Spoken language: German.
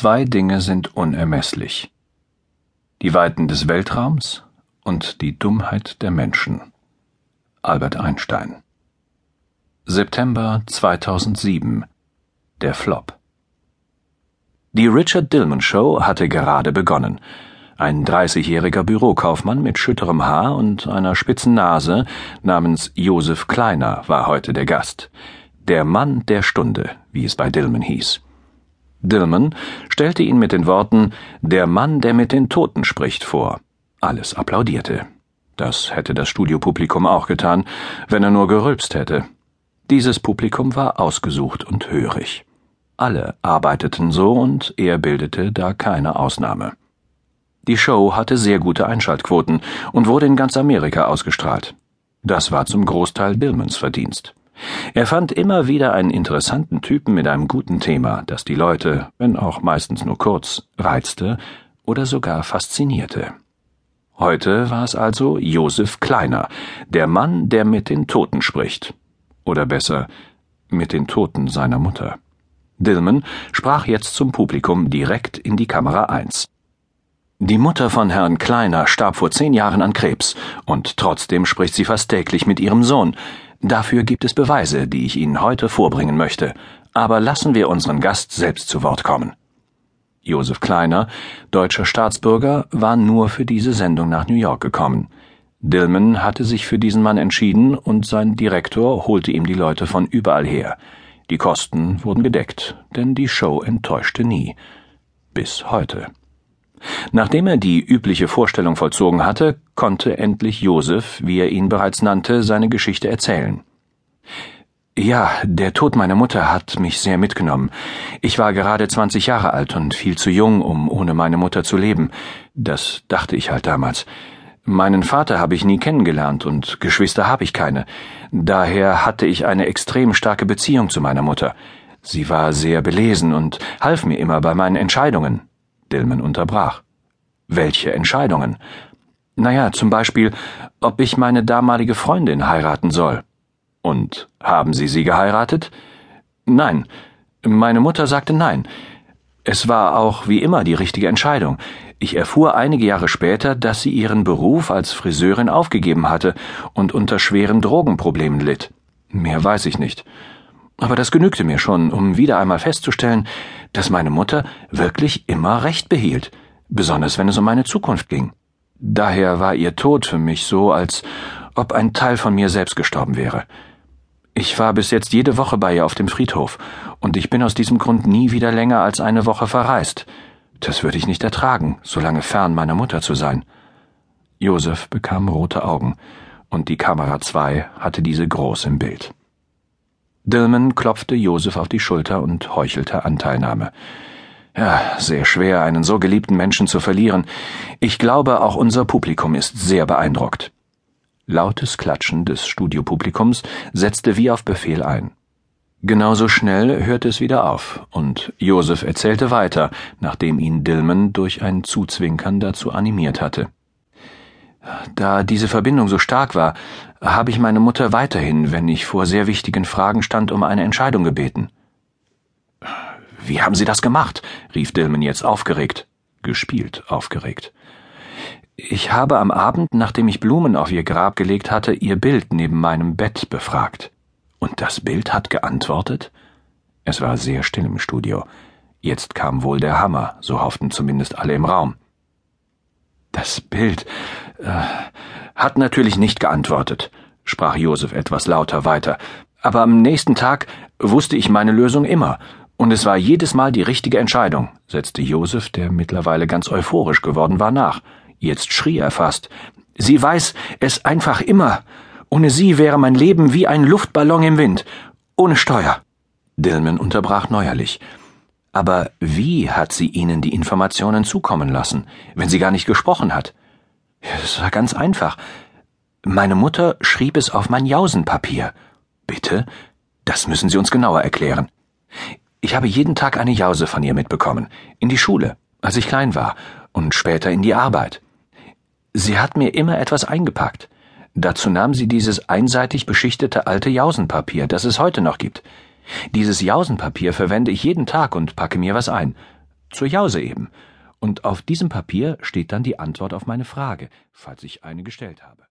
Zwei Dinge sind unermesslich. Die Weiten des Weltraums und die Dummheit der Menschen. Albert Einstein. September 2007. Der Flop. Die Richard Dillman Show hatte gerade begonnen. Ein 30-jähriger Bürokaufmann mit schütterem Haar und einer spitzen Nase namens Joseph Kleiner war heute der Gast. Der Mann der Stunde, wie es bei Dillman hieß. Dillman stellte ihn mit den Worten Der Mann, der mit den Toten spricht vor. Alles applaudierte. Das hätte das Studiopublikum auch getan, wenn er nur gerülpst hätte. Dieses Publikum war ausgesucht und hörig. Alle arbeiteten so und er bildete da keine Ausnahme. Die Show hatte sehr gute Einschaltquoten und wurde in ganz Amerika ausgestrahlt. Das war zum Großteil Dillmans Verdienst. Er fand immer wieder einen interessanten Typen mit einem guten Thema, das die Leute, wenn auch meistens nur kurz, reizte oder sogar faszinierte. Heute war es also Josef Kleiner, der Mann, der mit den Toten spricht. Oder besser, mit den Toten seiner Mutter. Dillman sprach jetzt zum Publikum direkt in die Kamera 1. Die Mutter von Herrn Kleiner starb vor zehn Jahren an Krebs, und trotzdem spricht sie fast täglich mit ihrem Sohn, Dafür gibt es Beweise, die ich Ihnen heute vorbringen möchte, aber lassen wir unseren Gast selbst zu Wort kommen. Josef Kleiner, deutscher Staatsbürger, war nur für diese Sendung nach New York gekommen. Dillman hatte sich für diesen Mann entschieden und sein Direktor holte ihm die Leute von überall her. Die Kosten wurden gedeckt, denn die Show enttäuschte nie. Bis heute. Nachdem er die übliche Vorstellung vollzogen hatte, konnte endlich Josef, wie er ihn bereits nannte, seine Geschichte erzählen. Ja, der Tod meiner Mutter hat mich sehr mitgenommen. Ich war gerade 20 Jahre alt und viel zu jung, um ohne meine Mutter zu leben. Das dachte ich halt damals. Meinen Vater habe ich nie kennengelernt und Geschwister habe ich keine. Daher hatte ich eine extrem starke Beziehung zu meiner Mutter. Sie war sehr belesen und half mir immer bei meinen Entscheidungen. Dillman unterbrach. Welche Entscheidungen? Naja, zum Beispiel, ob ich meine damalige Freundin heiraten soll. Und haben Sie sie geheiratet? Nein. Meine Mutter sagte nein. Es war auch wie immer die richtige Entscheidung. Ich erfuhr einige Jahre später, dass sie ihren Beruf als Friseurin aufgegeben hatte und unter schweren Drogenproblemen litt. Mehr weiß ich nicht. Aber das genügte mir schon, um wieder einmal festzustellen, dass meine Mutter wirklich immer recht behielt, besonders wenn es um meine Zukunft ging. Daher war ihr Tod für mich so, als ob ein Teil von mir selbst gestorben wäre. Ich war bis jetzt jede Woche bei ihr auf dem Friedhof, und ich bin aus diesem Grund nie wieder länger als eine Woche verreist. Das würde ich nicht ertragen, so lange fern meiner Mutter zu sein. Josef bekam rote Augen, und die Kamera 2 hatte diese groß im Bild. Dillman klopfte Josef auf die Schulter und heuchelte Anteilnahme. Ja, sehr schwer, einen so geliebten Menschen zu verlieren. Ich glaube, auch unser Publikum ist sehr beeindruckt. Lautes Klatschen des Studiopublikums setzte wie auf Befehl ein. Genauso schnell hörte es wieder auf, und Josef erzählte weiter, nachdem ihn Dillman durch ein Zuzwinkern dazu animiert hatte. Da diese Verbindung so stark war, habe ich meine Mutter weiterhin, wenn ich vor sehr wichtigen Fragen stand, um eine Entscheidung gebeten. Wie haben Sie das gemacht? rief Dillman jetzt aufgeregt. Gespielt aufgeregt. Ich habe am Abend, nachdem ich Blumen auf ihr Grab gelegt hatte, ihr Bild neben meinem Bett befragt. Und das Bild hat geantwortet? Es war sehr still im Studio. Jetzt kam wohl der Hammer, so hofften zumindest alle im Raum. Das Bild äh, hat natürlich nicht geantwortet, sprach Josef etwas lauter weiter, aber am nächsten Tag wusste ich meine Lösung immer, und es war jedes Mal die richtige Entscheidung, setzte Josef, der mittlerweile ganz euphorisch geworden war, nach. Jetzt schrie er fast. Sie weiß es einfach immer. Ohne sie wäre mein Leben wie ein Luftballon im Wind, ohne Steuer. Dillman unterbrach neuerlich. Aber wie hat sie Ihnen die Informationen zukommen lassen, wenn sie gar nicht gesprochen hat? Es war ganz einfach. Meine Mutter schrieb es auf mein Jausenpapier. Bitte? Das müssen Sie uns genauer erklären. Ich habe jeden Tag eine Jause von ihr mitbekommen, in die Schule, als ich klein war, und später in die Arbeit. Sie hat mir immer etwas eingepackt. Dazu nahm sie dieses einseitig beschichtete alte Jausenpapier, das es heute noch gibt. Dieses Jausenpapier verwende ich jeden Tag und packe mir was ein. Zur Jause eben. Und auf diesem Papier steht dann die Antwort auf meine Frage, falls ich eine gestellt habe.